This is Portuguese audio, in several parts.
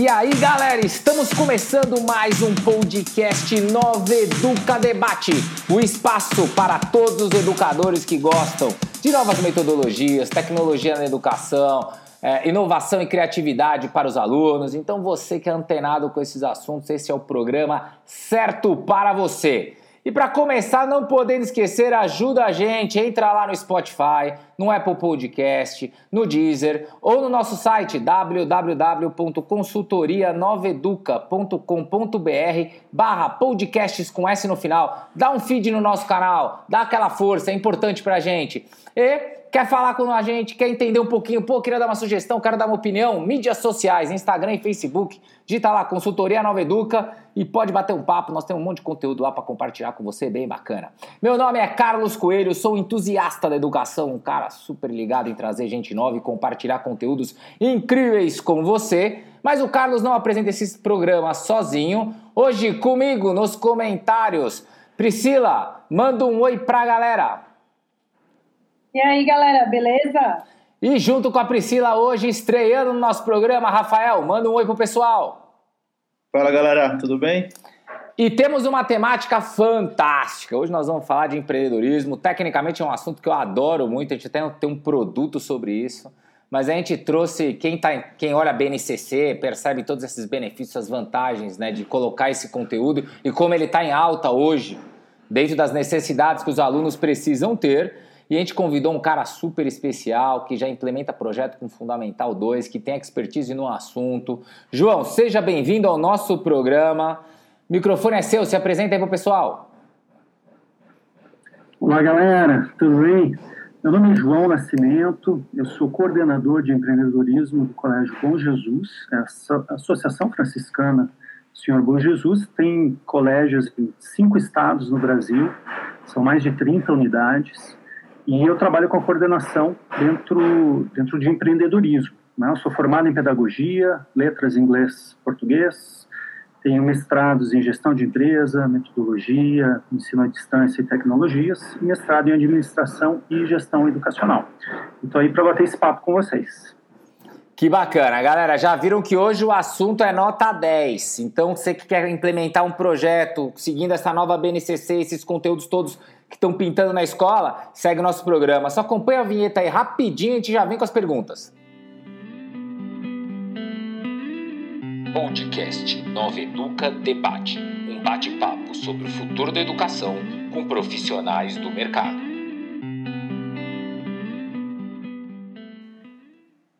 E aí, galera, estamos começando mais um podcast Nova Educa Debate o espaço para todos os educadores que gostam de novas metodologias, tecnologia na educação, é, inovação e criatividade para os alunos. Então, você que é antenado com esses assuntos, esse é o programa certo para você. E para começar, não podendo esquecer, ajuda a gente, entra lá no Spotify, no Apple Podcast, no Deezer ou no nosso site www.consultorianoveduca.com.br barra podcasts com S no final. Dá um feed no nosso canal, dá aquela força, é importante pra gente. E quer falar com a gente, quer entender um pouquinho, pô, queria dar uma sugestão, quero dar uma opinião, mídias sociais, Instagram e Facebook, digita lá, Consultoria Nova Educa e pode bater um papo, nós temos um monte de conteúdo lá para compartilhar com você, bem bacana. Meu nome é Carlos Coelho, sou entusiasta da educação, um cara super ligado em trazer gente nova e compartilhar conteúdos incríveis com você, mas o Carlos não apresenta esse programa sozinho, hoje comigo nos comentários, Priscila, manda um oi pra galera. E aí, galera, beleza? E junto com a Priscila hoje, estreando no nosso programa, Rafael, manda um oi pro pessoal. Fala, galera, tudo bem? E temos uma temática fantástica. Hoje nós vamos falar de empreendedorismo. Tecnicamente é um assunto que eu adoro muito, a gente até tem um produto sobre isso. Mas a gente trouxe, quem, tá, quem olha a BNCC percebe todos esses benefícios, as vantagens né, de colocar esse conteúdo e como ele está em alta hoje, dentro das necessidades que os alunos precisam ter. E a gente convidou um cara super especial que já implementa projeto com Fundamental 2, que tem expertise no assunto. João, seja bem-vindo ao nosso programa. O microfone é seu, se apresenta aí para o pessoal. Olá, galera, tudo bem? Meu nome é João Nascimento, eu sou coordenador de empreendedorismo do Colégio Bom Jesus, é a Associação Franciscana Senhor Bom Jesus tem colégios em cinco estados no Brasil, são mais de 30 unidades. E eu trabalho com a coordenação dentro, dentro de empreendedorismo. Né? Eu sou formado em pedagogia, letras inglês, português, tenho mestrados em gestão de empresa, metodologia, ensino à distância e tecnologias, e mestrado em administração e gestão educacional. Estou aí para bater esse papo com vocês. Que bacana, galera. Já viram que hoje o assunto é nota 10. Então, você que quer implementar um projeto seguindo essa nova BNCC, esses conteúdos todos que estão pintando na escola, segue o nosso programa. Só acompanha a vinheta aí rapidinho e a gente já vem com as perguntas. Podcast Nova Educa Debate um bate-papo sobre o futuro da educação com profissionais do mercado.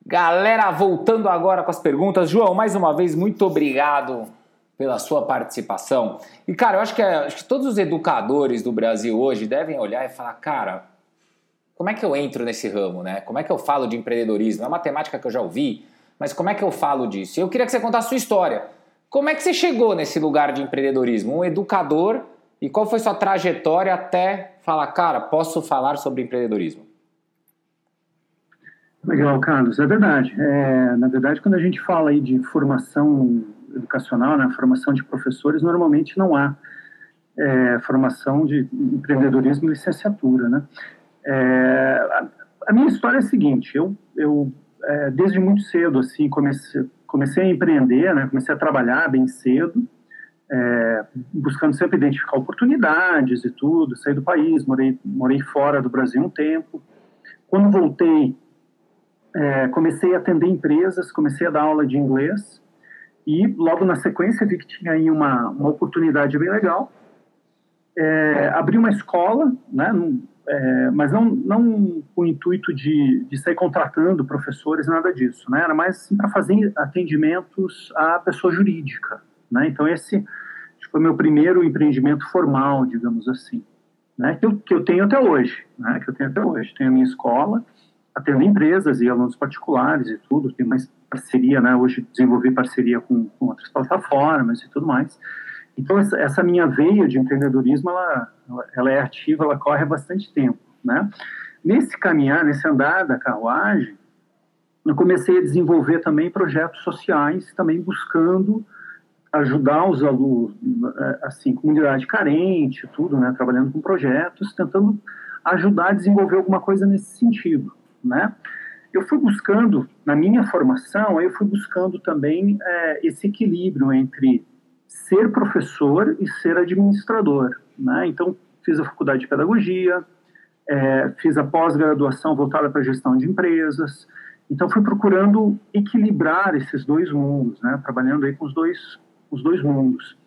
Galera, voltando agora com as perguntas. João, mais uma vez, muito obrigado pela sua participação. E, cara, eu acho que, acho que todos os educadores do Brasil hoje devem olhar e falar, cara, como é que eu entro nesse ramo, né? Como é que eu falo de empreendedorismo? É uma temática que eu já ouvi, mas como é que eu falo disso? Eu queria que você contasse a sua história. Como é que você chegou nesse lugar de empreendedorismo? Um educador e qual foi sua trajetória até falar, cara, posso falar sobre empreendedorismo? Legal, Carlos, é verdade. É, na verdade, quando a gente fala aí de formação educacional, né, formação de professores, normalmente não há é, formação de empreendedorismo e licenciatura, né? É, a, a, minha história é a seguinte, eu, eu é, desde muito cedo, assim, comecei, comecei a empreender, né, comecei a trabalhar bem cedo, é, buscando sempre identificar oportunidades e tudo, saí do país, morei, morei fora do Brasil um tempo. Quando voltei, é, comecei a atender empresas, comecei a dar aula de inglês e logo na sequência vi que tinha aí uma, uma oportunidade bem legal. É, abri uma escola, né, num, é, mas não, não com o intuito de, de sair contratando professores, nada disso. Né, era mais assim, para fazer atendimentos à pessoa jurídica. Né, então, esse foi meu primeiro empreendimento formal, digamos assim, né, que, eu, que eu tenho até hoje. Né, que eu tenho até hoje. Tenho a minha escola, atendo empresas e alunos particulares e tudo, tem mais parceria, né? Hoje desenvolvi parceria com, com outras plataformas e tudo mais. Então essa, minha veia de empreendedorismo, ela, ela é ativa, ela corre há bastante tempo, né? Nesse caminhar, nesse andar da carruagem, eu comecei a desenvolver também projetos sociais, também buscando ajudar os alunos, assim, comunidade carente, tudo, né? Trabalhando com projetos, tentando ajudar a desenvolver alguma coisa nesse sentido, né? Eu fui buscando, na minha formação, eu fui buscando também é, esse equilíbrio entre ser professor e ser administrador. Né? Então, fiz a faculdade de pedagogia, é, fiz a pós-graduação voltada para gestão de empresas. Então, fui procurando equilibrar esses dois mundos, né? trabalhando aí com os dois, os dois mundos.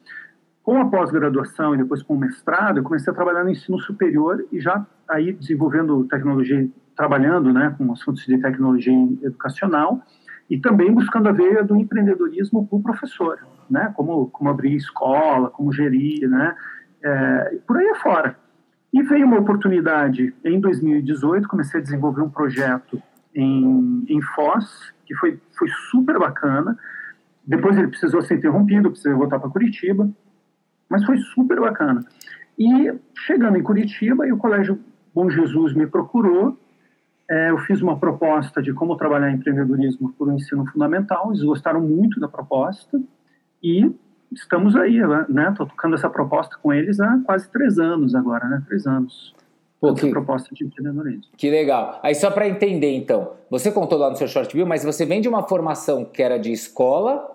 Com a pós-graduação e depois com o mestrado, eu comecei a trabalhar no ensino superior e já aí desenvolvendo tecnologia, trabalhando né, com assuntos de tecnologia educacional e também buscando a veia do empreendedorismo para o professor, né, como, como abrir escola, como gerir, né, é, por aí afora. E veio uma oportunidade em 2018, comecei a desenvolver um projeto em, em Foz, que foi, foi super bacana. Depois ele precisou ser interrompido, precisou voltar para Curitiba, mas foi super bacana. E chegando em Curitiba, o Colégio Bom Jesus me procurou, é, eu fiz uma proposta de como trabalhar empreendedorismo por um ensino fundamental, eles gostaram muito da proposta, e estamos aí, né? Estou tocando essa proposta com eles há quase três anos agora, né? Três anos. Pô, que, proposta de empreendedorismo. Que legal. Aí só para entender, então, você contou lá no seu short view, mas você vem de uma formação que era de escola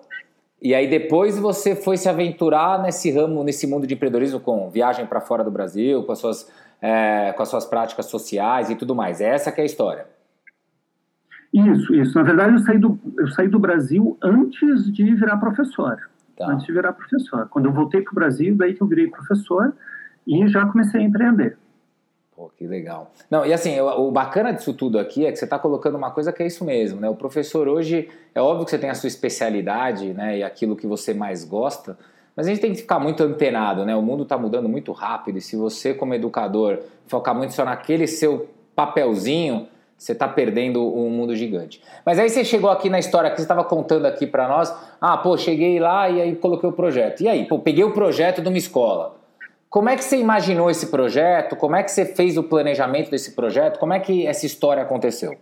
e aí depois você foi se aventurar nesse ramo, nesse mundo de empreendedorismo com viagem para fora do Brasil, com as suas é, com as suas práticas sociais e tudo mais. É essa que é a história. Isso, isso. Na verdade, eu saí do, eu saí do Brasil antes de virar professor. Tá. Antes de virar professor. Quando eu voltei para o Brasil, daí que eu virei professor e já comecei a empreender. Pô, que legal. Não, e assim, o, o bacana disso tudo aqui é que você está colocando uma coisa que é isso mesmo, né? O professor hoje, é óbvio que você tem a sua especialidade, né? E aquilo que você mais gosta, mas a gente tem que ficar muito antenado, né? O mundo está mudando muito rápido e se você, como educador, focar muito só naquele seu papelzinho, você está perdendo um mundo gigante. Mas aí você chegou aqui na história que você estava contando aqui para nós. Ah, pô, cheguei lá e aí coloquei o projeto. E aí, pô, peguei o projeto de uma escola. Como é que você imaginou esse projeto? Como é que você fez o planejamento desse projeto? Como é que essa história aconteceu?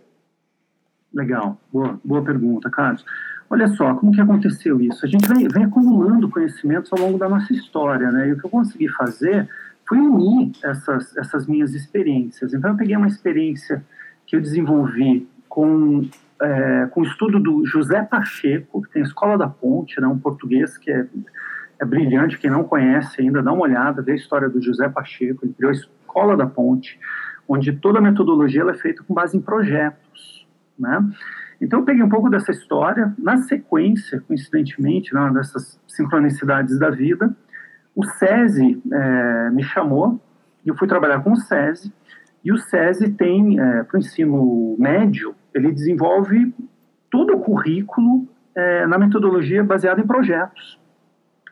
Legal, boa, boa pergunta, Carlos. Olha só, como que aconteceu isso? A gente vem, vem, acumulando conhecimentos ao longo da nossa história, né? E o que eu consegui fazer foi unir essas, essas minhas experiências. Então, eu peguei uma experiência que eu desenvolvi com, é, com o estudo do José Pacheco, que tem a Escola da Ponte, né? um português que é, é brilhante, quem não conhece ainda, dá uma olhada, vê a história do José Pacheco, ele criou a Escola da Ponte, onde toda a metodologia é feita com base em projetos, né? Então, eu peguei um pouco dessa história. Na sequência, coincidentemente, né, dessas sincronicidades da vida, o SESI é, me chamou e eu fui trabalhar com o SESI. E o SESI tem, é, para o ensino médio, ele desenvolve todo o currículo é, na metodologia baseada em projetos.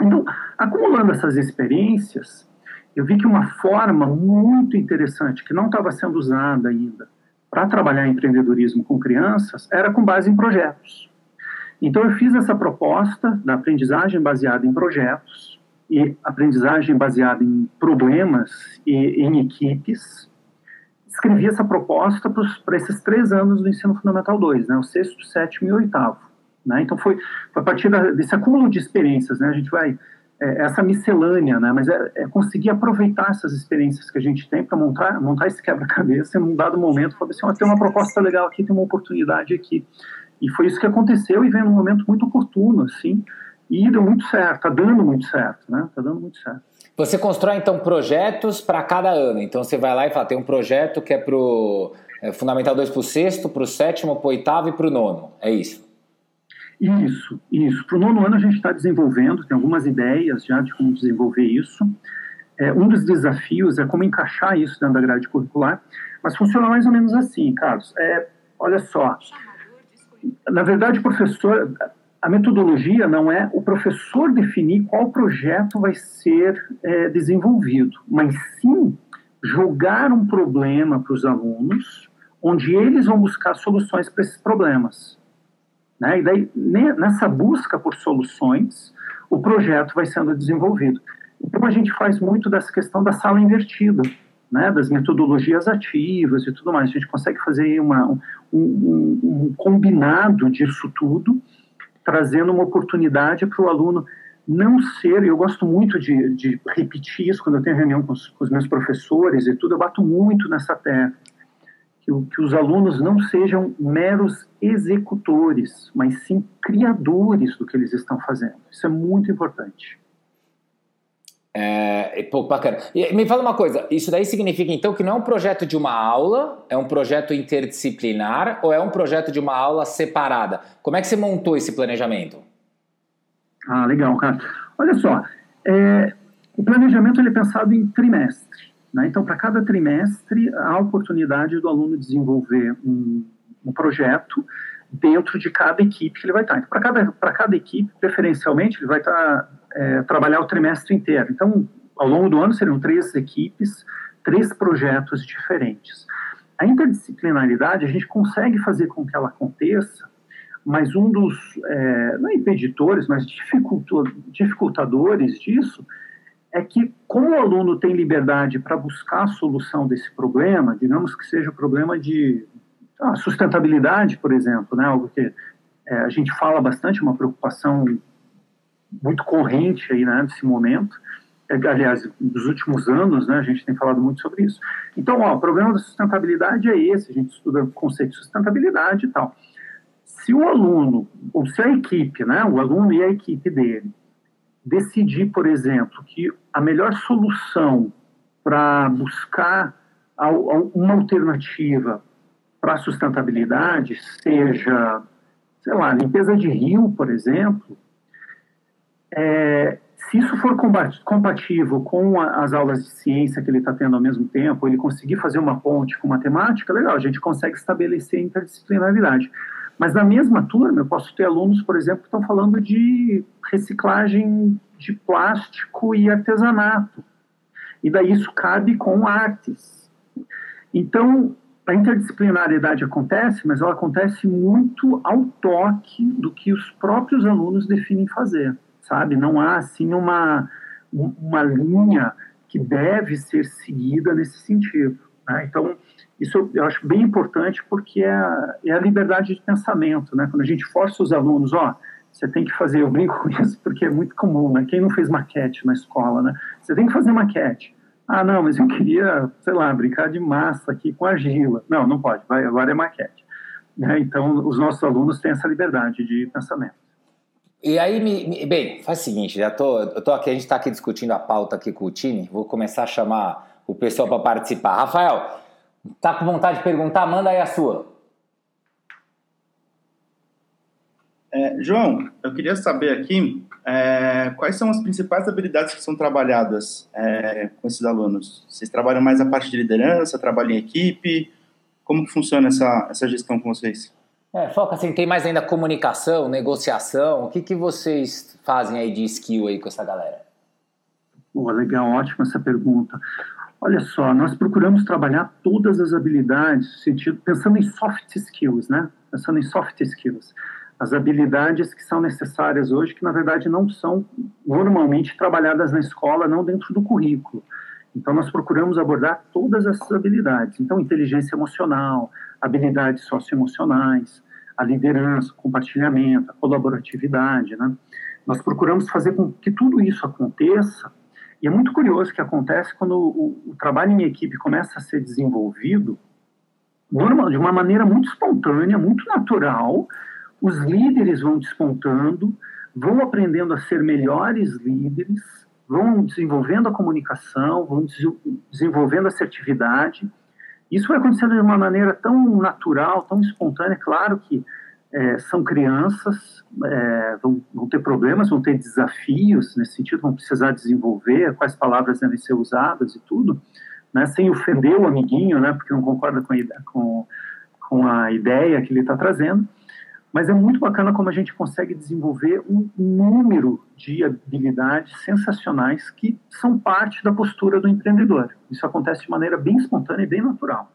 Então, acumulando essas experiências, eu vi que uma forma muito interessante, que não estava sendo usada ainda, para trabalhar empreendedorismo com crianças era com base em projetos. Então eu fiz essa proposta da aprendizagem baseada em projetos e aprendizagem baseada em problemas e em equipes. Escrevi essa proposta para esses três anos do ensino fundamental 2, né, o sexto, sétimo e oitavo. Né? Então foi, foi a partir da, desse acúmulo de experiências, né, a gente vai é, essa miscelânea, né? Mas é, é, conseguir aproveitar essas experiências que a gente tem para montar, montar esse quebra-cabeça em um dado momento, falar assim, oh, tem uma proposta legal aqui, tem uma oportunidade aqui. E foi isso que aconteceu e veio num momento muito oportuno, assim, e deu muito certo, tá dando muito certo, né? Tá dando muito certo. Você constrói, então, projetos para cada ano. Então, você vai lá e fala, tem um projeto que é para o é, Fundamental 2 para o sexto, para o sétimo, para o oitavo e para o nono. É isso? Isso, isso. Para o nono ano a gente está desenvolvendo, tem algumas ideias já de como desenvolver isso. É, um dos desafios é como encaixar isso dentro da grade curricular, mas funciona mais ou menos assim, Carlos. É, olha só, na verdade, professor, a metodologia não é o professor definir qual projeto vai ser é, desenvolvido, mas sim jogar um problema para os alunos, onde eles vão buscar soluções para esses problemas. Né? E daí, nessa busca por soluções, o projeto vai sendo desenvolvido. Então, a gente faz muito dessa questão da sala invertida, né? das metodologias ativas e tudo mais. A gente consegue fazer uma, um, um, um combinado disso tudo, trazendo uma oportunidade para o aluno não ser, eu gosto muito de, de, repetir isso quando eu tenho reunião com os, com os meus professores e tudo, eu bato muito nessa tecla que, que os alunos não sejam meros executores, mas sim criadores do que eles estão fazendo. Isso é muito importante. É, pô, bacana. E me fala uma coisa, isso daí significa então que não é um projeto de uma aula, é um projeto interdisciplinar ou é um projeto de uma aula separada? Como é que você montou esse planejamento? Ah, legal, cara. Olha só, é, o planejamento ele é pensado em trimestre. Né? Então, para cada trimestre, há a oportunidade do aluno desenvolver um, um projeto dentro de cada equipe que ele vai estar. Então, para cada, cada equipe, preferencialmente, ele vai estar é, trabalhar o trimestre inteiro. Então, ao longo do ano serão três equipes, três projetos diferentes. A interdisciplinaridade a gente consegue fazer com que ela aconteça, mas um dos é, não é impeditores, mas dificultadores disso é que, como o aluno tem liberdade para buscar a solução desse problema, digamos que seja o problema de ah, sustentabilidade, por exemplo, né, algo que é, a gente fala bastante, uma preocupação muito corrente aí, né, nesse momento, é, aliás, nos últimos anos, né, a gente tem falado muito sobre isso. Então, ó, o problema da sustentabilidade é esse, a gente estuda o conceito de sustentabilidade e tal. Se o aluno, ou se a equipe, né, o aluno e a equipe dele, decidir, por exemplo, que a melhor solução para buscar uma alternativa para a sustentabilidade seja, sei lá, limpeza de rio, por exemplo, é, se isso for compatível com as aulas de ciência que ele está tendo ao mesmo tempo, ele conseguir fazer uma ponte com matemática, legal, a gente consegue estabelecer interdisciplinaridade. Mas na mesma turma, eu posso ter alunos, por exemplo, que estão falando de reciclagem de plástico e artesanato. E daí isso cabe com artes. Então, a interdisciplinariedade acontece, mas ela acontece muito ao toque do que os próprios alunos definem fazer, sabe? Não há, assim, uma, uma linha que deve ser seguida nesse sentido. Né? Então, isso eu acho bem importante porque é a, é a liberdade de pensamento, né? Quando a gente força os alunos, ó, você tem que fazer, eu brinco com isso porque é muito comum, né? Quem não fez maquete na escola, né? Você tem que fazer maquete. Ah, não, mas eu queria, sei lá, brincar de massa aqui com argila. Não, não pode, vai, agora é maquete. Né? Então, os nossos alunos têm essa liberdade de pensamento. E aí, me, me, bem, faz o seguinte, já tô, eu tô aqui, a gente está aqui discutindo a pauta aqui com o time, vou começar a chamar o pessoal para participar. Rafael, Tá com vontade de perguntar? Manda aí a sua. É, João, eu queria saber aqui é, quais são as principais habilidades que são trabalhadas é, com esses alunos. Vocês trabalham mais a parte de liderança, trabalham em equipe? Como que funciona essa, essa gestão com vocês? É, foca assim, tem mais ainda comunicação, negociação. O que, que vocês fazem aí de skill aí com essa galera? Pô, legal, ótima essa pergunta. Olha só, nós procuramos trabalhar todas as habilidades, sentido, pensando em soft skills, né? Pensando em soft skills. As habilidades que são necessárias hoje, que na verdade não são normalmente trabalhadas na escola, não dentro do currículo. Então, nós procuramos abordar todas essas habilidades. Então, inteligência emocional, habilidades socioemocionais, a liderança, o compartilhamento, a colaboratividade, né? Nós procuramos fazer com que tudo isso aconteça e é muito curioso que acontece quando o, o trabalho em equipe começa a ser desenvolvido normal, de uma maneira muito espontânea, muito natural. Os líderes vão despontando, vão aprendendo a ser melhores líderes, vão desenvolvendo a comunicação, vão desenvolvendo a assertividade. Isso vai acontecendo de uma maneira tão natural, tão espontânea. Claro que é, são crianças, é, vão, vão, ter problemas, vão ter desafios nesse sentido, vão precisar desenvolver quais palavras devem ser usadas e tudo, né, sem ofender o amiguinho, né, porque não concorda com a, com, com a ideia que ele está trazendo. Mas é muito bacana como a gente consegue desenvolver um número de habilidades sensacionais que são parte da postura do empreendedor. Isso acontece de maneira bem espontânea e bem natural.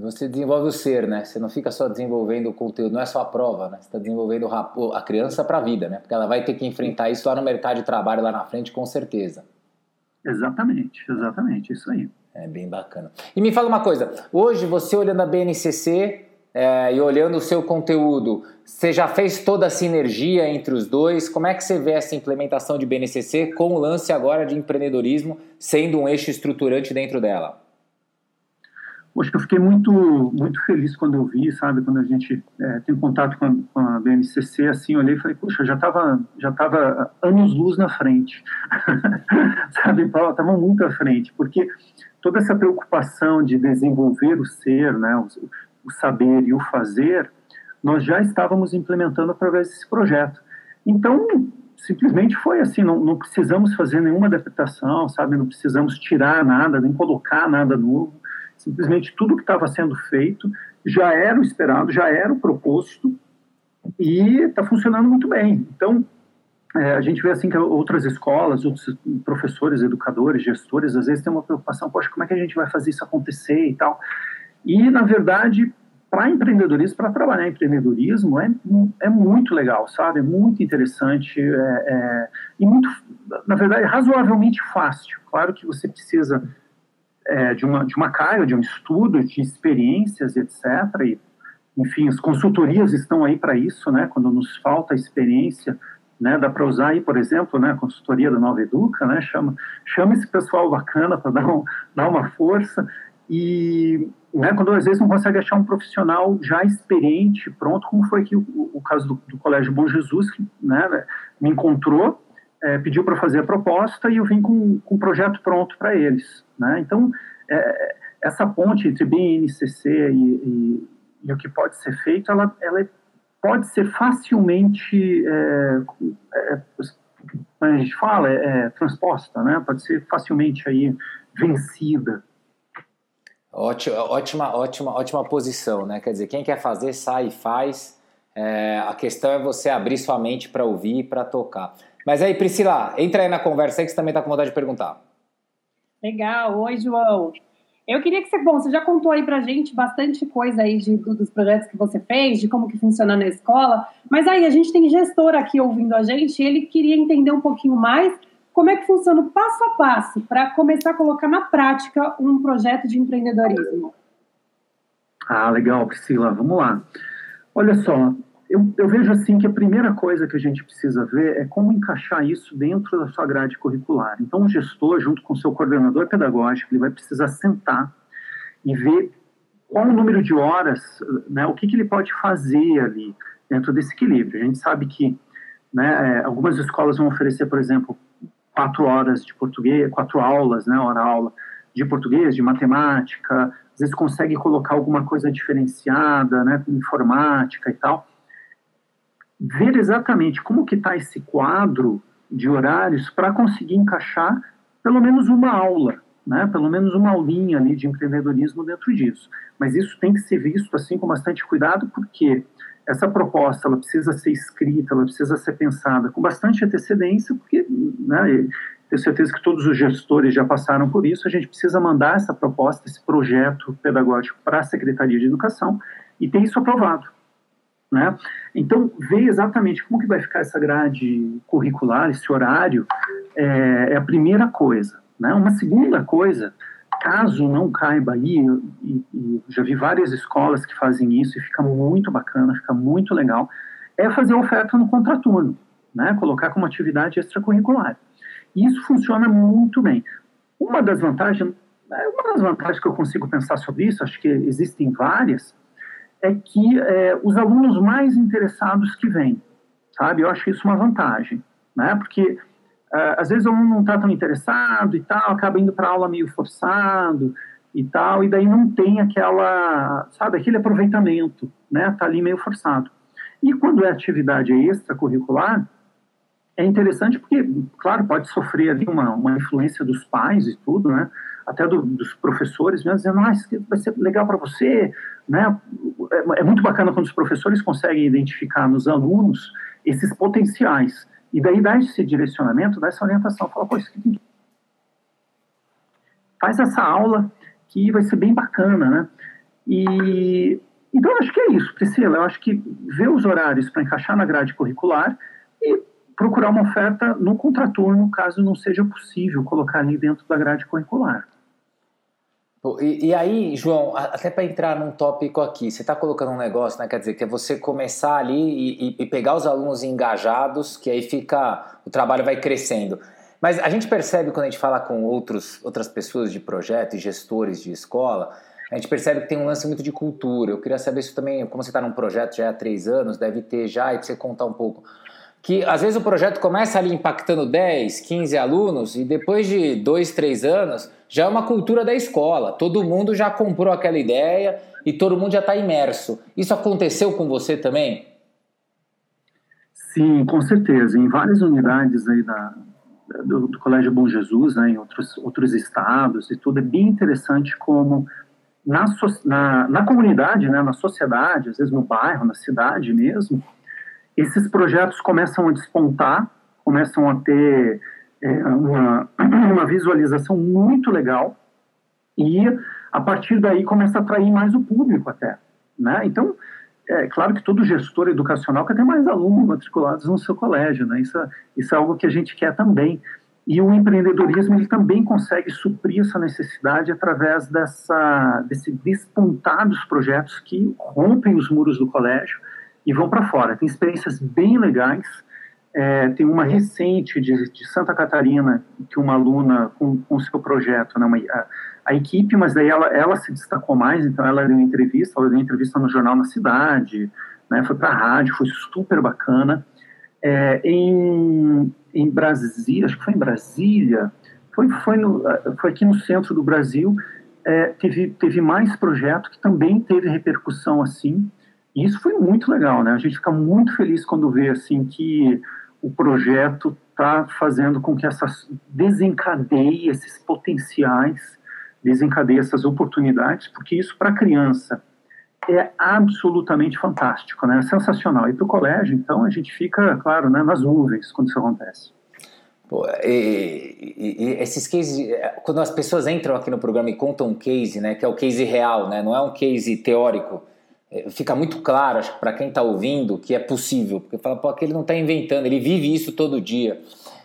Você desenvolve o ser, né? Você não fica só desenvolvendo o conteúdo, não é só a prova, né? Você está desenvolvendo a criança para a vida, né? Porque ela vai ter que enfrentar isso lá no mercado de trabalho, lá na frente, com certeza. Exatamente, exatamente, isso aí. É bem bacana. E me fala uma coisa, hoje você olhando a BNCC é, e olhando o seu conteúdo, você já fez toda a sinergia entre os dois? Como é que você vê essa implementação de BNCC com o lance agora de empreendedorismo sendo um eixo estruturante dentro dela? Poxa, eu fiquei muito, muito feliz quando eu vi, sabe, quando a gente é, tem contato com a, com a, assim, olhei e falei, poxa, já estava já tava anos-luz na frente, sabe, estava muito à frente, porque toda essa preocupação de desenvolver o ser, né, o, o saber e o fazer, nós já estávamos implementando através desse projeto. Então, simplesmente foi assim, não, não precisamos fazer nenhuma adaptação, sabe, não precisamos tirar nada, nem colocar nada novo, Simplesmente tudo que estava sendo feito já era o esperado, já era o proposto e está funcionando muito bem. Então, é, a gente vê assim que outras escolas, outros professores, educadores, gestores, às vezes têm uma preocupação, poxa, como é que a gente vai fazer isso acontecer e tal. E, na verdade, para empreendedorismo, para trabalhar em empreendedorismo, é, é muito legal, sabe? É muito interessante é, é, e muito, na verdade, razoavelmente fácil. Claro que você precisa é, de, uma, de uma carga, de um estudo, de experiências, etc. E, enfim, as consultorias estão aí para isso, né? Quando nos falta experiência, né? Dá para usar aí, por exemplo, né? A consultoria da Nova Educa, né? Chama, chama esse pessoal bacana para dar, um, dar uma força e né, quando às vezes não consegue achar um profissional já experiente, pronto, como foi aqui o, o caso do, do, Colégio Bom Jesus, que né, me encontrou é, pediu para fazer a proposta e eu vim com, com um projeto pronto para eles. Né? Então, é, essa ponte entre BNCC e, e, e, o que pode ser feito, ela, ela pode ser facilmente, é, é, a gente fala, é, é, transposta, né? pode ser facilmente aí vencida. Ótima, ótima, ótima, ótima posição, né? Quer dizer, quem quer fazer, sai e faz. É, a questão é você abrir sua mente para ouvir e para tocar. Mas aí, Priscila, entra aí na conversa aí que você também está com vontade de perguntar. Legal. Oi, João. Eu queria que você, bom, você já contou aí pra gente bastante coisa aí de, dos projetos que você fez, de como que funciona na escola, mas aí a gente tem gestor aqui ouvindo a gente e ele queria entender um pouquinho mais como é que funciona o passo a passo para começar a colocar na prática um projeto de empreendedorismo. Ah, legal, Priscila, vamos lá. Olha só, eu, eu, vejo assim que a primeira coisa que a gente precisa ver é como encaixar isso dentro da sua grade curricular. Então, o gestor, junto com o seu coordenador pedagógico, ele vai precisar sentar e ver qual o número de horas, né, o que, que ele pode fazer ali dentro desse equilíbrio. A gente sabe que né, é, algumas escolas vão oferecer, por exemplo, quatro horas de português, quatro aulas, né, hora aula de português, de matemática, às vezes consegue colocar alguma coisa diferenciada, né, informática e tal ver exatamente como que está esse quadro de horários para conseguir encaixar pelo menos uma aula, né? Pelo menos uma aulinha ali de empreendedorismo dentro disso. Mas isso tem que ser visto assim com bastante cuidado, porque essa proposta ela precisa ser escrita, ela precisa ser pensada com bastante antecedência, porque né, tenho certeza que todos os gestores já passaram por isso. A gente precisa mandar essa proposta, esse projeto pedagógico para a Secretaria de Educação e ter isso aprovado. Né? Então, ver exatamente como que vai ficar essa grade curricular, esse horário, é, é a primeira coisa. Né? Uma segunda coisa, caso não caiba aí, e, e já vi várias escolas que fazem isso e fica muito bacana, fica muito legal, é fazer oferta no contraturno, né? colocar como atividade extracurricular. E isso funciona muito bem. Uma das vantagens, é, uma das vantagens que eu consigo pensar sobre isso, acho que existem várias, é que é, os alunos mais interessados que vêm, sabe? Eu acho isso uma vantagem, né? Porque é, às vezes o aluno não está tão interessado e tal, acaba indo para aula meio forçado e tal, e daí não tem aquela, sabe, aquele aproveitamento, né? Tá ali meio forçado. E quando é atividade extracurricular, é interessante porque, claro, pode sofrer ali uma, uma influência dos pais e tudo, né? Até do, dos professores mesmo, dizendo, ah, isso vai ser legal para você, né? É, é, muito bacana quando os professores conseguem identificar nos alunos esses potenciais, e daí dá esse direcionamento, dá essa orientação, fala, pô, isso aqui tem que... Faz essa aula que vai ser bem bacana, né? E, então, eu acho que é isso, Priscila, eu acho que ver os horários para encaixar na grade curricular e procurar uma oferta no contraturno, caso não seja possível colocar ali dentro da grade curricular. E, e, aí, João, até para entrar num tópico aqui, você está colocando um negócio, né? Quer dizer, que é você começar ali e, e, pegar os alunos engajados, que aí fica. o trabalho vai crescendo. Mas a gente percebe quando a gente fala com outros, outras pessoas de projeto e gestores de escola, a gente percebe que tem um lance muito de cultura. Eu queria saber se também, como você está num projeto já há três anos, deve ter já, e para você contar um pouco. Que às vezes o projeto começa ali impactando 10, 15 alunos, e depois de dois, três anos, já é uma cultura da escola. Todo mundo já comprou aquela ideia e todo mundo já está imerso. Isso aconteceu com você também? Sim, com certeza. Em várias unidades aí da, do, do Colégio Bom Jesus, né, em outros, outros estados e tudo, é bem interessante como na, na, na comunidade, né, na sociedade, às vezes no bairro, na cidade mesmo, esses projetos começam a despontar, começam a ter é, uma, uma visualização muito legal e a partir daí começa a atrair mais o público até, né? Então, é claro que todo gestor educacional quer ter mais alunos matriculados no seu colégio, né? Isso, é, isso é algo que a gente quer também. E o empreendedorismo ele também consegue suprir essa necessidade através dessa, desse despontar dos projetos que rompem os muros do colégio e vão para fora. Tem experiências bem legais. É, tem uma recente de, de, Santa Catarina que uma aluna com o seu projeto, né, uma, a, a, equipe, mas daí ela, ela se destacou mais, então ela deu entrevista, ela deu entrevista no jornal na cidade, né, foi para a rádio, foi super bacana. É, em, em Brasília, acho que foi em Brasília, foi, foi, no, foi aqui no centro do Brasil, é, teve, teve mais projeto que também teve repercussão assim, e isso foi muito legal, né? A gente fica muito feliz quando vê assim que o projeto está fazendo com que essas desencadeie esses potenciais, desencadeie essas oportunidades, porque isso para a criança é absolutamente fantástico, né? Sensacional. E para o colégio, então, a gente fica, claro, né, nas nuvens quando isso acontece. Pô, e, e, esses cases, é, quando as pessoas entram aqui no programa e contam um case, né, que é o case real, né, não é um case teórico, é, fica muito claro, acho que para quem está ouvindo, que é possível, porque fala, pô, aquele não está inventando, ele vive isso todo dia.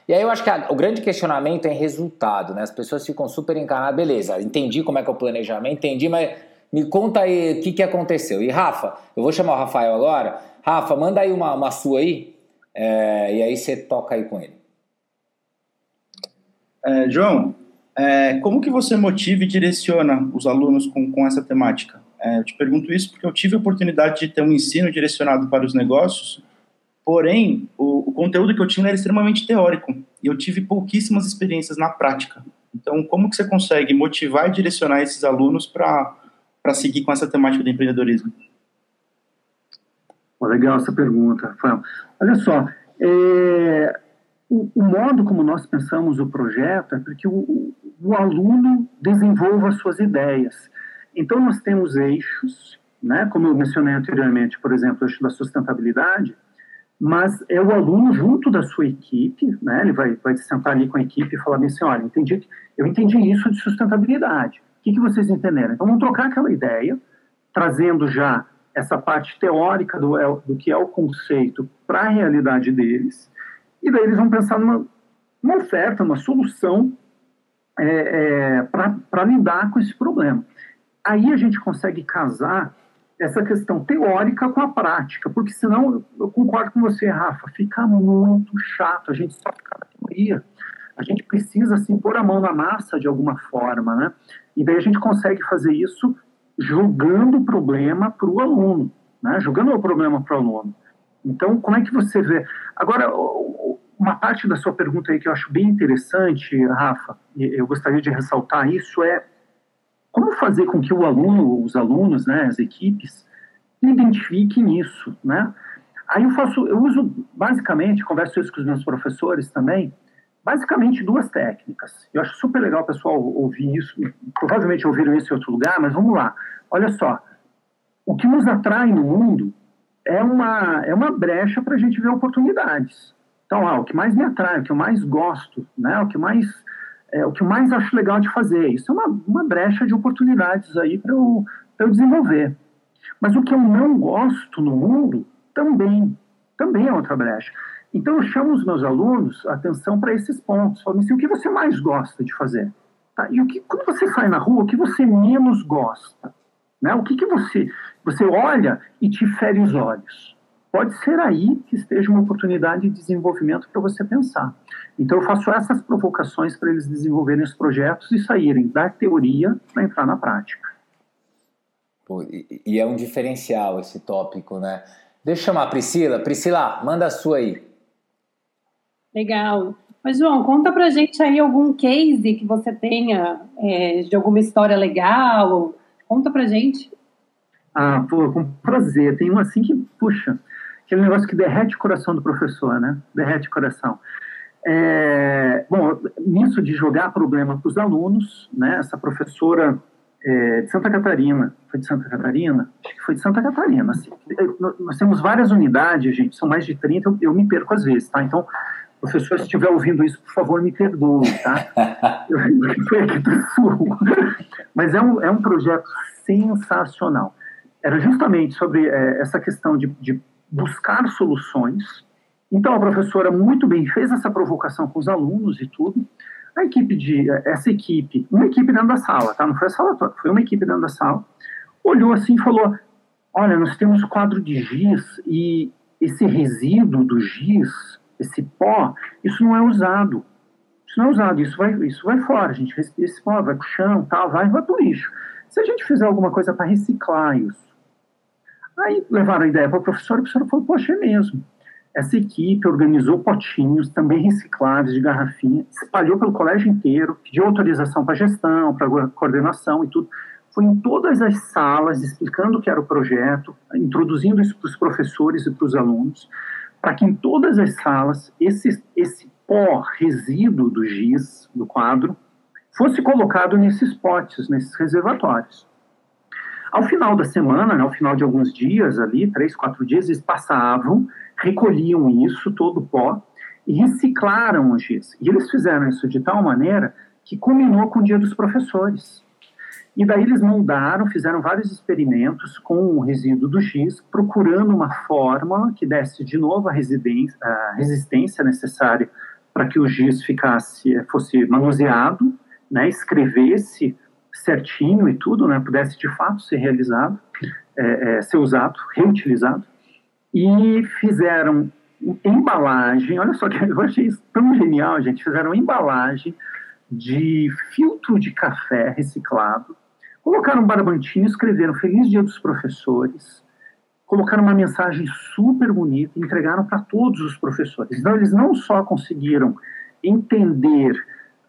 E aí eu acho que a, o grande questionamento é resultado, né? As pessoas ficam super encanadas, beleza, entendi como é que é o planejamento, entendi, mas me conta aí o que, que aconteceu. E Rafa, eu vou chamar o Rafael agora. Rafa, manda aí uma, uma sua aí, é, e aí você toca aí com ele. É, João, é, como que você motiva e direciona os alunos com, com essa temática? É, eu te pergunto isso porque eu tive a oportunidade de ter um ensino direcionado para os negócios, porém, o, o conteúdo que eu tinha era extremamente teórico, e eu tive pouquíssimas experiências na prática. Então, como que você consegue motivar e direcionar esses alunos para seguir com essa temática do empreendedorismo? legal essa pergunta, Rafael. Olha só, é, o, o, modo como nós pensamos o projeto é porque o, o aluno desenvolva suas ideias. Então, nós temos eixos, né, como eu mencionei anteriormente, por exemplo, o eixo da sustentabilidade, mas é o aluno junto da sua equipe, né, ele vai, vai sentar ali com a equipe e falar assim, olha, entendi, eu entendi isso de sustentabilidade que, que vocês entenderam? Então, vamos trocar aquela ideia, trazendo já essa parte teórica do, é do que é o conceito para a realidade deles, e daí eles vão pensar numa, numa oferta, uma solução é, é, para lidar com esse problema. Aí a gente consegue casar essa questão teórica com a prática, porque senão, eu concordo com você, Rafa, fica muito chato, a gente só fica na teoria. A gente precisa, assim, pôr a mão na massa de alguma forma, né? E daí a gente consegue fazer isso jogando o problema para o aluno, né? jogando o problema para o aluno. Então, como é que você vê? Agora, uma parte da sua pergunta aí que eu acho bem interessante, Rafa, eu gostaria de ressaltar isso, é como fazer com que o aluno, os alunos, né, as equipes, identifiquem isso, né? Aí eu faço, eu uso basicamente, converso isso com os meus professores também, basicamente duas técnicas. Eu acho super legal o pessoal ouvir isso, provavelmente ouviram isso em outro lugar, mas vamos lá. Olha só, o que nos atrai no mundo é uma, é uma brecha para a gente ver oportunidades. Então, ah, o que mais me atrai, o que eu mais gosto, né, o que mais é, o que eu mais acho legal de fazer, isso é uma, uma brecha de oportunidades aí para eu, eu desenvolver. Mas o que eu não gosto no mundo também, também é outra brecha. Então, eu chamo os meus alunos a atenção para esses pontos. Falo assim, o que você mais gosta de fazer? Tá? E o que, quando você sai na rua, o que você menos gosta? Né? O que, que você, você olha e te fere os olhos? Pode ser aí que esteja uma oportunidade de desenvolvimento para você pensar. Então, eu faço essas provocações para eles desenvolverem os projetos e saírem da teoria para entrar na prática. Pô, e, e é um diferencial esse tópico, né? Deixa eu chamar a Priscila. Priscila, manda a sua aí. Legal. Mas, João, conta pra gente aí algum case que você tenha é, de alguma história legal. Conta pra gente. Ah, pô, com prazer. Tem um assim que, puxa, aquele negócio que derrete o coração do professor, né? Derrete o coração. É, bom, nisso de jogar problema para os alunos, né? Essa professora é, de Santa Catarina, foi de Santa Catarina? Acho que foi de Santa Catarina. Assim. Nós temos várias unidades, gente, são mais de 30, eu, eu me perco às vezes, tá? Então, professor, se estiver ouvindo isso, por favor, me perdoe, tá? foi aqui do Sul. Mas é um, é um projeto sensacional. Era justamente sobre é, essa questão de, de buscar soluções. Então, a professora muito bem fez essa provocação com os alunos e tudo, a equipe de essa equipe, uma equipe dentro da sala, tá? Não foi a sala toda, foi uma equipe dentro da sala. Olhou assim e falou: "Olha, nós temos quadro de giz e esse resíduo do giz, esse pó, isso não é usado. Isso não é usado, isso vai, isso vai fora, a gente respira esse pó, vai pro chão, tal, vai, vai pro lixo. Se a gente fizer alguma coisa para reciclar isso, Aí levaram a ideia para o professor, e o professor falou: Poxa, é mesmo. Essa equipe organizou potinhos, também recicláveis de garrafinha, espalhou pelo colégio inteiro, pediu autorização para gestão, para coordenação e tudo. Foi em todas as salas, explicando o que era o projeto, introduzindo isso para os professores e para os alunos, para que em todas as salas esse, esse pó, resíduo do giz, do quadro, fosse colocado nesses potes, nesses reservatórios. Ao final da semana, né, ao final de alguns dias ali, três, quatro dias, eles passavam, recolhiam isso, todo o pó, e reciclaram o giz. E eles fizeram isso de tal maneira que culminou com o dia dos professores. E daí eles moldaram, fizeram vários experimentos com o resíduo do giz, procurando uma fórmula que desse de novo a, a resistência necessária para que o giz ficasse, fosse manuseado, né, escrevesse certinho e tudo, né, pudesse de fato ser realizado, é, é, ser usado, reutilizado, e fizeram embalagem, olha só que eu achei isso tão genial, gente, fizeram embalagem de filtro de café reciclado, colocaram um barbantinho, escreveram Feliz Dia dos Professores, colocaram uma mensagem super bonita, entregaram para todos os professores. Então, eles não só conseguiram entender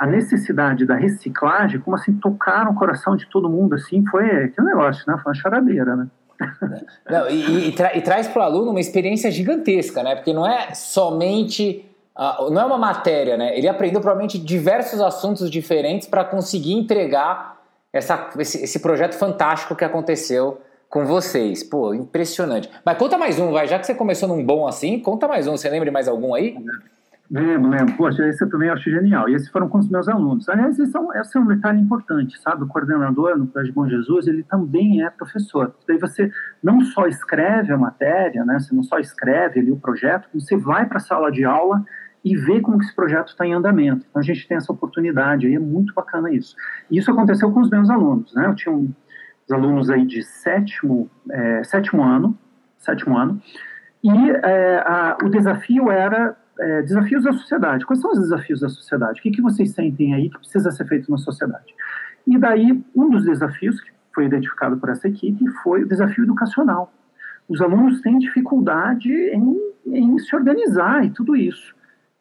a necessidade da reciclagem, como assim, tocar o coração de todo mundo, assim, foi aquele negócio, né? Foi uma charadeira, né? Não, e, e, tra e traz para o aluno uma experiência gigantesca, né? Porque não é somente. Uh, não é uma matéria, né? Ele aprendeu provavelmente diversos assuntos diferentes para conseguir entregar essa, esse, esse, projeto fantástico que aconteceu com vocês. Pô, impressionante. Mas conta mais um, vai. Já que você começou num bom assim, conta mais um. Você lembra de mais algum aí? Lembro, lembro. Poxa, esse eu também acho genial. E esses foram com os meus alunos. Aliás, esse é um, esse é um detalhe importante, sabe? O coordenador no Colégio Bom Jesus, ele também é professor. Daí você não só escreve a matéria, né? Você não só escreve ali o projeto, você vai para a sala de aula e vê como que esse projeto está em andamento. Então a gente tem essa oportunidade aí, é muito bacana isso. E isso aconteceu com os meus alunos, né? Eu tinha um, os alunos aí de sétimo, é, sétimo ano, sétimo ano, e é, a, o desafio era é, desafios da sociedade. Quais são os desafios da sociedade? O que, que vocês sentem aí que precisa ser feito na sociedade? E daí, um dos desafios que foi identificado por essa equipe foi o desafio educacional. Os alunos têm dificuldade em, em se organizar e tudo isso.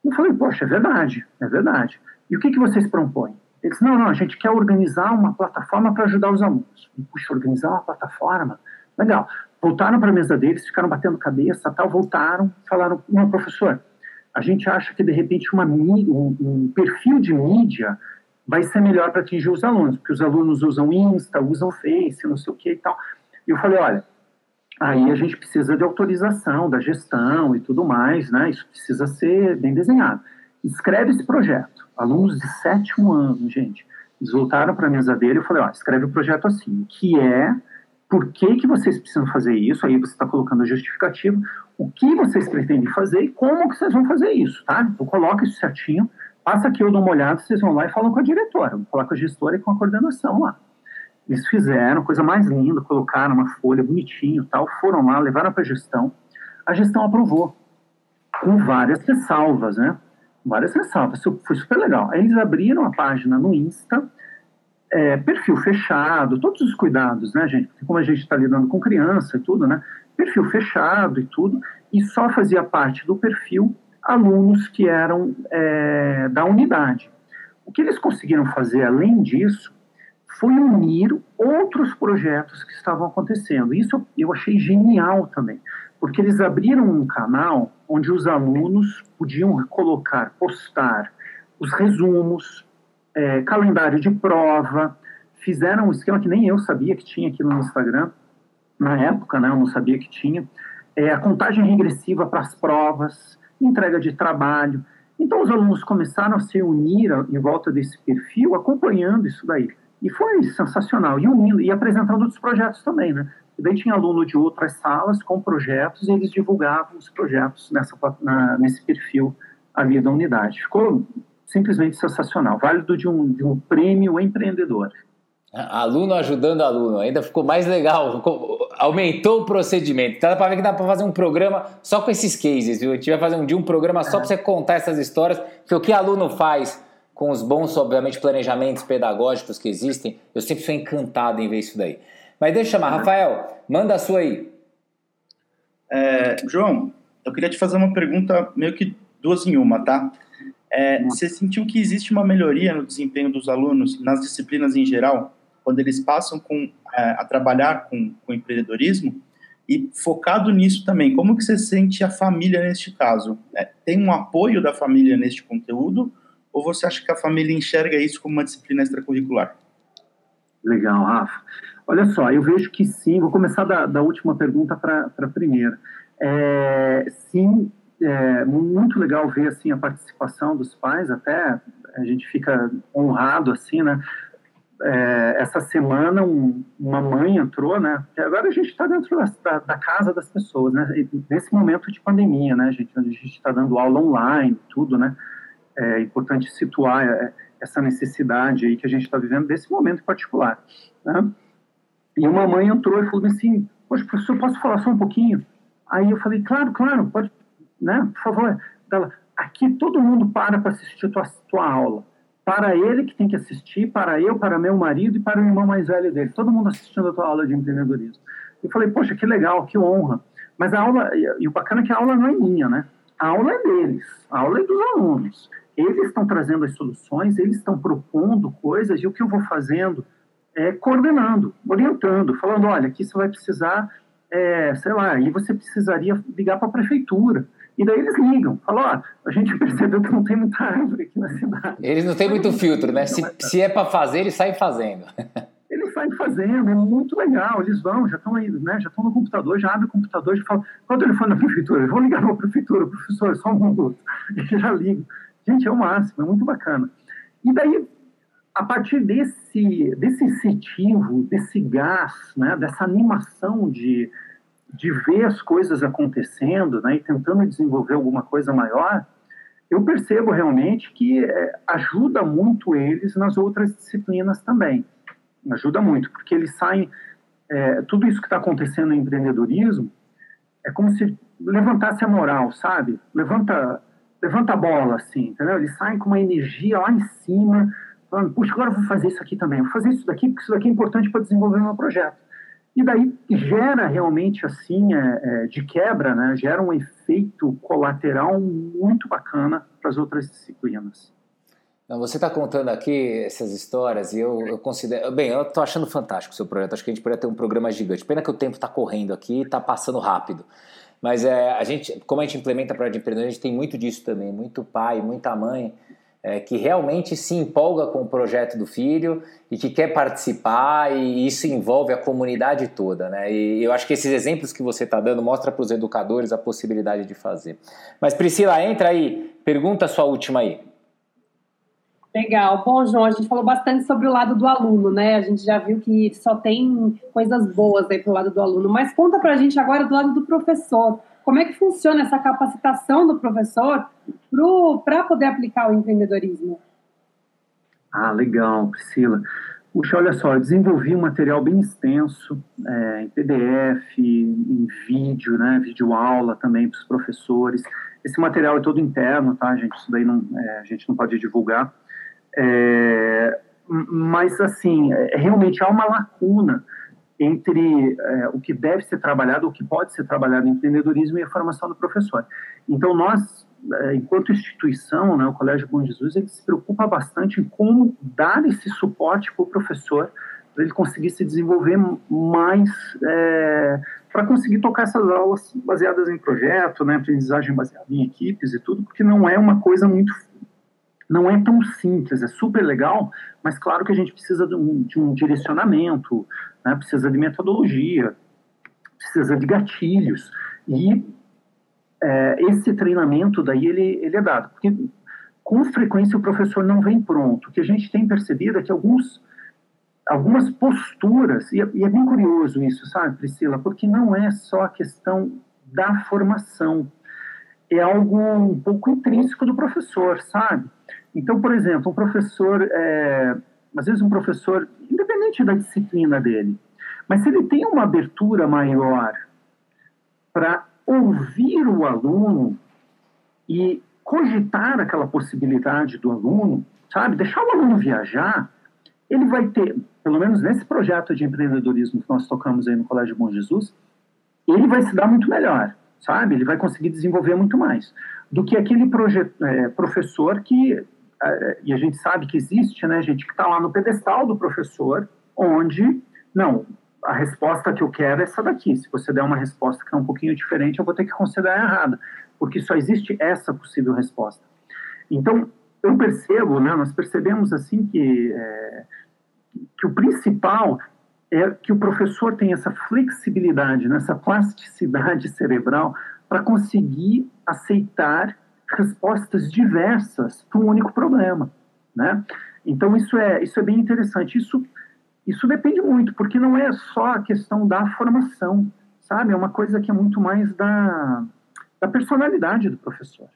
Eu falei, poxa, é verdade, é verdade. E o que, que vocês propõem? Eles não, não, a gente quer organizar uma plataforma para ajudar os alunos. Puxa, organizar uma plataforma? Legal. Voltaram para a mesa deles, ficaram batendo cabeça, tal, voltaram, falaram, não, professor, a gente acha que de repente uma, um, um perfil de mídia vai ser melhor para atingir os alunos, porque os alunos usam Insta, usam Face, não sei o que e tal. E eu falei, olha, aí a gente precisa de autorização da gestão e tudo mais, né? Isso precisa ser bem desenhado. Escreve esse projeto. Alunos de sétimo ano, gente, eles voltaram para a mesa dele e eu falei, ó, escreve o projeto assim, que é por que, que vocês precisam fazer isso, aí você está colocando a justificativa, o que vocês pretendem fazer e como que vocês vão fazer isso, tá? Então coloca isso certinho, passa aqui eu dou uma olhada, vocês vão lá e falam com a diretora, vou falar com a gestora e com a coordenação lá. Eles fizeram, coisa mais linda, colocaram uma folha bonitinho tal, foram lá, levaram para a gestão, a gestão aprovou, com várias ressalvas, né? Várias ressalvas, foi super legal. Aí eles abriram a página no Insta, é, perfil fechado, todos os cuidados, né, gente? Como a gente está lidando com criança e tudo, né? Perfil fechado e tudo, e só fazia parte do perfil alunos que eram é, da unidade. O que eles conseguiram fazer, além disso, foi unir outros projetos que estavam acontecendo. Isso eu achei genial também, porque eles abriram um canal onde os alunos podiam colocar, postar os resumos, é, calendário de prova, fizeram um esquema que nem eu sabia que tinha aqui no Instagram, na época, né, eu não sabia que tinha, é, a contagem regressiva para as provas, entrega de trabalho. Então, os alunos começaram a se unir em volta desse perfil, acompanhando isso daí. E foi sensacional, e unindo, e apresentando outros projetos também, né? E daí tinha aluno de outras salas com projetos, e eles divulgavam os projetos nessa, na, nesse perfil ali da unidade. Ficou simplesmente sensacional, válido de um, de um prêmio empreendedor. Aluno ajudando aluno, ainda ficou mais legal, aumentou o procedimento. Então dá para ver que dá para fazer um programa só com esses cases, viu? A gente vai fazer um dia um programa só para você contar essas histórias, que o que aluno faz com os bons, obviamente, planejamentos pedagógicos que existem, eu sempre sou encantado em ver isso daí. Mas deixa eu chamar, Rafael, manda a sua aí. É, João, eu queria te fazer uma pergunta meio que duas em uma, tá? É, você sentiu que existe uma melhoria no desempenho dos alunos nas disciplinas em geral, quando eles passam com, é, a trabalhar com, com empreendedorismo? E focado nisso também, como que você sente a família neste caso? É, tem um apoio da família neste conteúdo? Ou você acha que a família enxerga isso como uma disciplina extracurricular? Legal, Rafa. Olha só, eu vejo que sim. Vou começar da, da última pergunta para a primeira. É, sim, é muito legal ver assim a participação dos pais, até a gente fica honrado assim, né? É, essa semana um, uma mãe entrou, né? Agora a gente está dentro da, da, casa das pessoas, né? Nesse momento de pandemia, né? A gente está dando aula online, tudo, né? É importante situar é, essa necessidade aí que a gente está vivendo desse momento particular, né? E uma mãe entrou e falou assim: Poxa, professor, posso falar só um pouquinho? Aí eu falei: Claro, claro, pode, né? Por favor. Ela, aqui todo mundo para para assistir tua, tua aula. Para ele que tem que assistir, para eu, para meu marido e para o irmão mais velho dele. Todo mundo assistindo a tua aula de empreendedorismo. Eu falei, poxa, que legal, que honra. Mas a aula, e o bacana é que a aula não é minha, né? A aula é deles, a aula é dos alunos. Eles estão trazendo as soluções, eles estão propondo coisas, e o que eu vou fazendo é coordenando, orientando, falando, olha, aqui você vai precisar, é, sei lá, e você precisaria ligar para a prefeitura. E daí eles ligam, falam, ó, a gente percebeu que não tem muita árvore aqui na cidade. Eles não têm muito filtro, né? Se, se é para fazer, eles saem fazendo. Eles saem fazendo, é muito legal, eles vão, já estão aí, né? Já estão no computador, já abrem o computador, já falam, qual o telefone da prefeitura? Vou ligar para a prefeitura, professor, só um minuto. E já ligam. Gente, é o máximo, é muito bacana. E daí, a partir desse, desse incentivo, desse gás, né, dessa animação de, de ver as coisas acontecendo né, e tentando desenvolver alguma coisa maior, eu percebo realmente que é, ajuda muito eles nas outras disciplinas também. Ajuda muito, porque eles saem. É, tudo isso que está acontecendo no empreendedorismo é como se levantasse a moral, sabe? Levanta levanta a bola, assim, entendeu? Eles saem com uma energia lá em cima, falando, puxa, agora eu vou fazer isso aqui também, vou fazer isso daqui, porque isso daqui é importante para desenvolver meu projeto. E daí gera realmente, assim, é, é, de quebra, né? Gera um efeito colateral muito bacana para as outras disciplinas. Não, você está contando aqui essas histórias e eu, eu considero. Bem, eu estou achando fantástico o seu projeto. Acho que a gente poderia ter um programa gigante. Pena que o tempo está correndo aqui e está passando rápido. Mas é, a gente, como a gente implementa projeto de empreendedor, a gente tem muito disso também, muito pai, muita mãe é, que realmente se empolga com o projeto do filho e que quer participar e isso envolve a comunidade toda, né? E eu acho que esses exemplos que você está dando mostra para os educadores a possibilidade de fazer. Mas Priscila, entra aí, pergunta a sua última aí. Legal. Bom, João, a gente falou bastante sobre o lado do aluno, né? A gente já viu que só tem coisas boas aí pro lado do aluno. Mas conta pra gente agora do lado do professor. Como é que funciona essa capacitação do professor para poder aplicar o empreendedorismo? Ah, legal, Priscila. Puxa, olha só, eu desenvolvi um material bem extenso, é, em PDF, em vídeo, né, vídeo aula também para os professores. Esse material é todo interno, tá, gente? Isso daí não, é, a gente não pode divulgar. É, mas, assim, é, realmente há uma lacuna entre é, o que deve ser trabalhado, o que pode ser trabalhado em empreendedorismo e a formação do professor. Então, nós, é, enquanto instituição, né, o Colégio Bom Jesus, ele se preocupa bastante em como dar esse suporte para o professor, para ele conseguir se desenvolver mais, é, para conseguir tocar essas aulas baseadas em projeto, né, aprendizagem baseada em equipes e tudo, porque não é uma coisa muito não é tão simples, é super legal, mas claro que a gente precisa de um, de um direcionamento, né, precisa de metodologia, precisa de gatilhos, e é, esse treinamento daí ele, ele é dado, porque com frequência o professor não vem pronto, o que a gente tem percebido é que alguns algumas posturas, e é, e é bem curioso isso, sabe, Priscila, porque não é só a questão da formação, é algo um pouco intrínseco do professor, sabe? Então, por exemplo, um professor, é, às vezes um professor, independente da disciplina dele, mas se ele tem uma abertura maior para ouvir o aluno e cogitar aquela possibilidade do aluno, sabe, deixar o aluno viajar, ele vai ter, pelo menos nesse projeto de empreendedorismo que nós tocamos aí no Colégio Bom Jesus, ele vai se dar muito melhor, sabe? Ele vai conseguir desenvolver muito mais do que aquele é, professor que e a gente sabe que existe, né, gente, que está lá no pedestal do professor, onde, não, a resposta que eu quero é essa daqui. Se você der uma resposta que é um pouquinho diferente, eu vou ter que considerar errada, porque só existe essa possível resposta. Então, eu percebo, né, nós percebemos assim que, é, que o principal é que o professor tem essa flexibilidade, né, essa plasticidade cerebral para conseguir aceitar respostas diversas para um único problema, né? Então isso é isso é bem interessante. Isso isso depende muito, porque não é só a questão da formação, sabe? É uma coisa que é muito mais da, da personalidade do professor.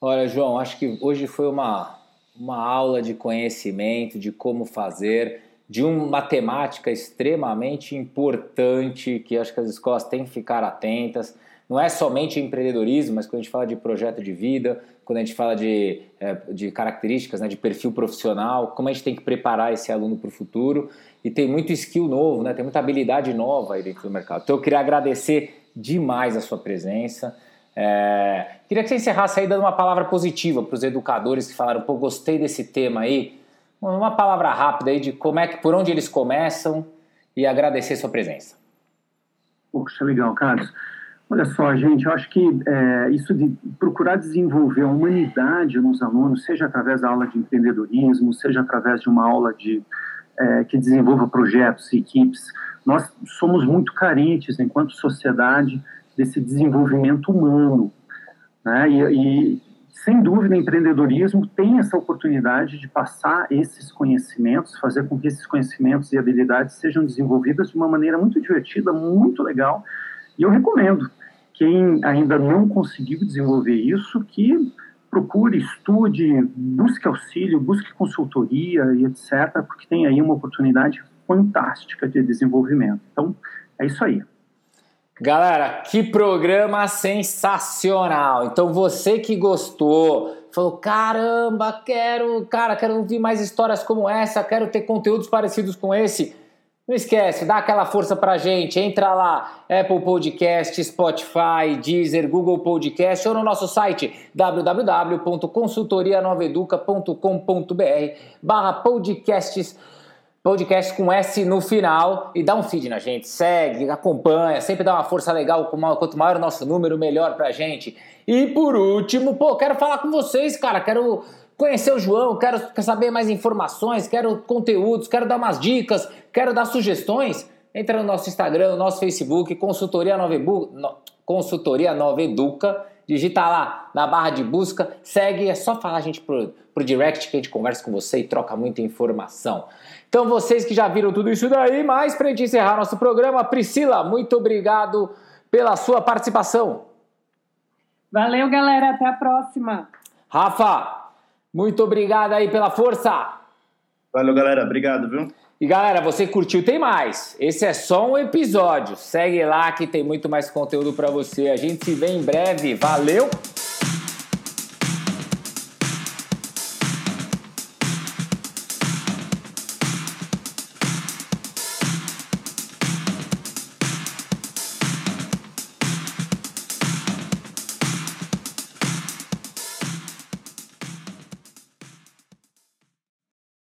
Olha, João, acho que hoje foi uma, uma aula de conhecimento, de como fazer, de uma matemática extremamente importante, que acho que as escolas têm que ficar atentas não é somente empreendedorismo, mas quando a gente fala de projeto de vida, quando a gente fala de, é, de características, né, de perfil profissional, como a gente tem que preparar esse aluno para o futuro. E tem muito skill novo, né, tem muita habilidade nova aí dentro do mercado. Então eu queria agradecer demais a sua presença. É, queria que você encerrasse aí dando uma palavra positiva para os educadores que falaram, pô, gostei desse tema aí. Uma palavra rápida aí de como é que, por onde eles começam e agradecer sua presença. Poxa, legal, Carlos. Olha só, gente, eu acho que é, isso de procurar desenvolver a humanidade nos alunos, seja através da aula de empreendedorismo, seja através de uma aula de, é, que desenvolva projetos e equipes, nós somos muito carentes, enquanto sociedade, desse desenvolvimento humano. Né? E, e, sem dúvida, empreendedorismo tem essa oportunidade de passar esses conhecimentos, fazer com que esses conhecimentos e habilidades sejam desenvolvidas de uma maneira muito divertida, muito legal, e eu recomendo quem ainda não conseguiu desenvolver isso, que procure, estude, busque auxílio, busque consultoria e etc., porque tem aí uma oportunidade fantástica de desenvolvimento. Então, é isso aí. Galera, que programa sensacional! Então você que gostou, falou: "Caramba, quero, cara, quero ouvir mais histórias como essa, quero ter conteúdos parecidos com esse". Não esquece, dá aquela força pra gente, entra lá, Apple Podcast, Spotify, Deezer, Google Podcast ou no nosso site www.consultorianoveduca.com.br barra podcasts, podcast com S no final e dá um feed na gente, segue, acompanha, sempre dá uma força legal, quanto maior o nosso número, melhor pra gente. E por último, pô, quero falar com vocês, cara, quero conhecer o João, quero saber mais informações, quero conteúdos, quero dar umas dicas, quero dar sugestões, entra no nosso Instagram, no nosso Facebook, Consultoria Nova, Ebu, no, Consultoria Nova Educa, digita lá na barra de busca, segue, é só falar a gente pro, pro direct que a gente conversa com você e troca muita informação. Então vocês que já viram tudo isso daí, mas pra gente encerrar nosso programa, Priscila, muito obrigado pela sua participação. Valeu, galera, até a próxima. Rafa, muito obrigado aí pela força. Valeu, galera. Obrigado, viu? E galera, você curtiu? Tem mais. Esse é só um episódio. Segue lá que tem muito mais conteúdo para você. A gente se vê em breve. Valeu!